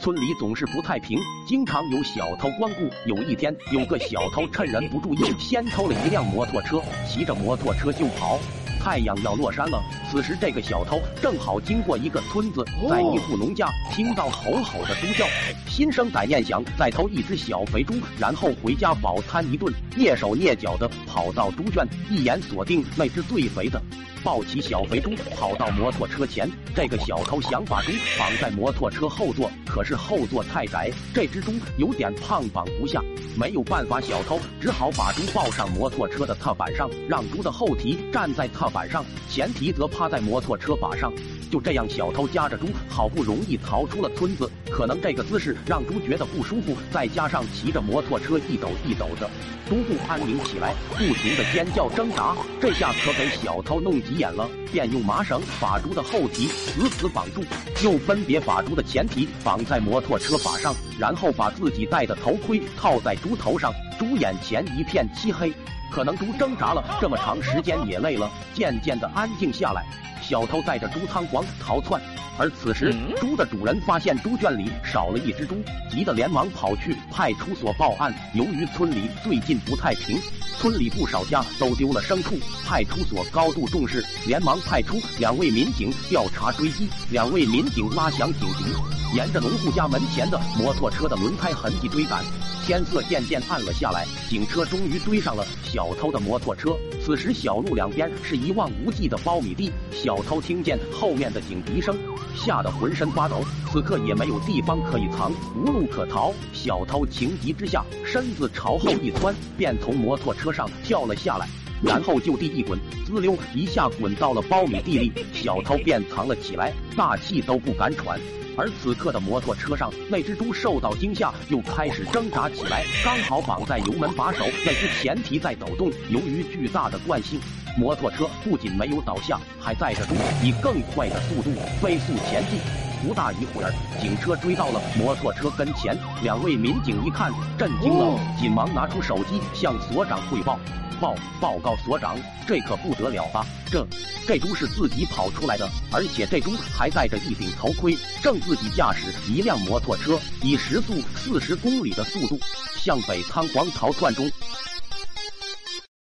村里总是不太平，经常有小偷光顾。有一天，有个小偷趁人不注意，先偷了一辆摩托车，骑着摩托车就跑。太阳要落山了，此时这个小偷正好经过一个村子，在一户农家听到吼吼的猪叫，心生歹念，想再偷一只小肥猪，然后回家饱餐一顿。蹑手蹑脚的跑到猪圈，一眼锁定那只最肥的。抱起小肥猪，跑到摩托车前。这个小偷想把猪绑在摩托车后座，可是后座太窄，这只猪有点胖，绑不下。没有办法，小偷只好把猪抱上摩托车的踏板上，让猪的后蹄站在踏板上，前蹄则趴在摩托车把上。就这样，小偷夹着猪，好不容易逃出了村子。可能这个姿势让猪觉得不舒服，再加上骑着摩托车一抖一抖的，猪不安宁起来，不停的尖叫挣扎。这下可给小偷弄急眼了，便用麻绳把猪的后蹄死死绑住，又分别把猪的前蹄绑在摩托车把上，然后把自己戴的头盔套在猪头上。猪眼前一片漆黑，可能猪挣扎了这么长时间也累了，渐渐的安静下来。小偷带着猪仓皇逃窜，而此时猪的主人发现猪圈里少了一只猪，急得连忙跑去派出所报案。由于村里最近不太平，村里不少家都丢了牲畜，派出所高度重视，连忙派出两位民警调查追击。两位民警拉响警笛，沿着农户家门前的摩托车的轮胎痕迹追赶。天色渐渐暗了下来，警车终于追上了小偷的摩托车。此时，小路两边是一望无际的苞米地。小偷听见后面的警笛声，吓得浑身发抖。此刻也没有地方可以藏，无路可逃。小偷情急之下，身子朝后一窜，便从摩托车上跳了下来，然后就地一滚，滋溜一下滚到了苞米地里。小偷便藏了起来，大气都不敢喘。而此刻的摩托车上，那只猪受到惊吓，又开始挣扎起来，刚好绑在油门把手，那只前蹄在抖动。由于巨大的惯性，摩托车不仅没有倒下，还载着猪以更快的速度飞速前进。不大一会儿，警车追到了摩托车跟前，两位民警一看，震惊了，紧忙拿出手机向所长汇报。报报告所长，这可不得了吧！这这猪是自己跑出来的，而且这猪还戴着一顶头盔，正自己驾驶一辆摩托车，以时速四十公里的速度向北仓皇逃窜中。